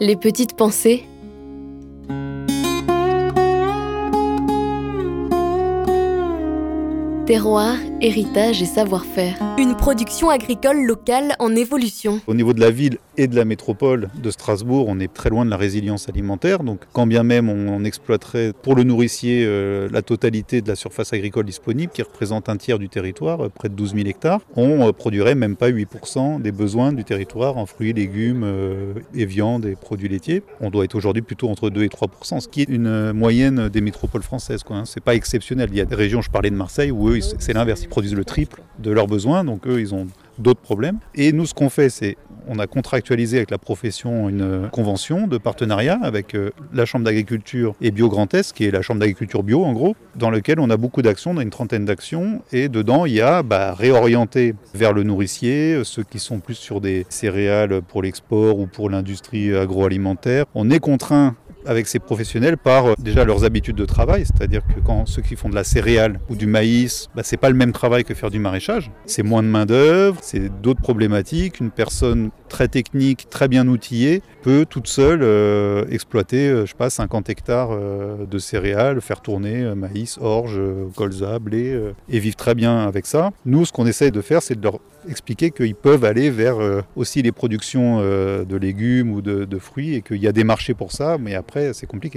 Les petites pensées. Terroir, héritage et savoir-faire. Une production agricole locale en évolution. Au niveau de la ville et de la métropole de Strasbourg, on est très loin de la résilience alimentaire. Donc, quand bien même on exploiterait pour le nourricier euh, la totalité de la surface agricole disponible, qui représente un tiers du territoire, euh, près de 12 000 hectares, on euh, produirait même pas 8% des besoins du territoire en fruits, légumes et viandes et produits laitiers. On doit être aujourd'hui plutôt entre 2 et 3%, ce qui est une moyenne des métropoles françaises. Ce n'est pas exceptionnel. Il y a des régions, je parlais de Marseille, où eux, c'est l'inverse. Produisent le triple de leurs besoins, donc eux, ils ont d'autres problèmes. Et nous, ce qu'on fait, c'est on a contractualisé avec la profession une convention de partenariat avec euh, la Chambre d'agriculture et Bio Grand Est, qui est la Chambre d'agriculture bio en gros, dans lequel on a beaucoup d'actions, on a une trentaine d'actions, et dedans il y a bah, réorienter vers le nourricier, euh, ceux qui sont plus sur des céréales pour l'export ou pour l'industrie agroalimentaire. On est contraint avec ces professionnels par euh, déjà leurs habitudes de travail, c'est-à-dire que quand ceux qui font de la céréale ou du maïs, bah, c'est pas le même travail que faire du maraîchage. C'est moins de main d'œuvre, c'est d'autres problématiques. Une personne très technique, très bien outillée, peut toute seule euh, exploiter, euh, je sais pas, 50 hectares de céréales, faire tourner maïs, orge, colza, blé, et vivre très bien avec ça. Nous, ce qu'on essaye de faire, c'est de leur expliquer qu'ils peuvent aller vers aussi les productions de légumes ou de, de fruits et qu'il y a des marchés pour ça, mais c'est compliqué.